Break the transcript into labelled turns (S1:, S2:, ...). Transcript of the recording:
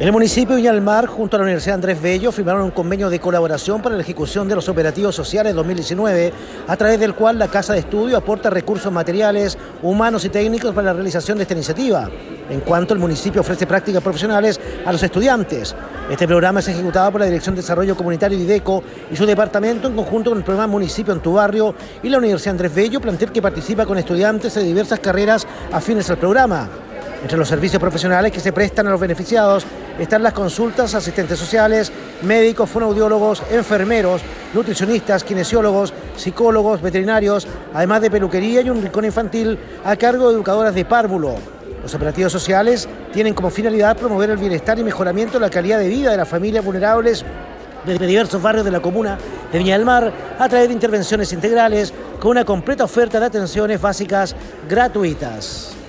S1: El municipio de Viña del Mar, junto a la Universidad Andrés Bello, firmaron un convenio de colaboración para la ejecución de los operativos sociales 2019, a través del cual la Casa de Estudio aporta recursos materiales, humanos y técnicos para la realización de esta iniciativa. En cuanto el municipio ofrece prácticas profesionales a los estudiantes. Este programa es ejecutado por la Dirección de Desarrollo Comunitario de IDECO y su departamento en conjunto con el programa Municipio en tu Barrio y la Universidad Andrés Bello, plantel que participa con estudiantes de diversas carreras afines al programa. Entre los servicios profesionales que se prestan a los beneficiados están las consultas, asistentes sociales, médicos, fonoaudiólogos, enfermeros, nutricionistas, kinesiólogos, psicólogos, veterinarios, además de peluquería y un rincón infantil a cargo de educadoras de párvulo. Los operativos sociales tienen como finalidad promover el bienestar y mejoramiento de la calidad de vida de las familias vulnerables de diversos barrios de la comuna de Viña del Mar a través de intervenciones integrales con una completa oferta de atenciones básicas gratuitas.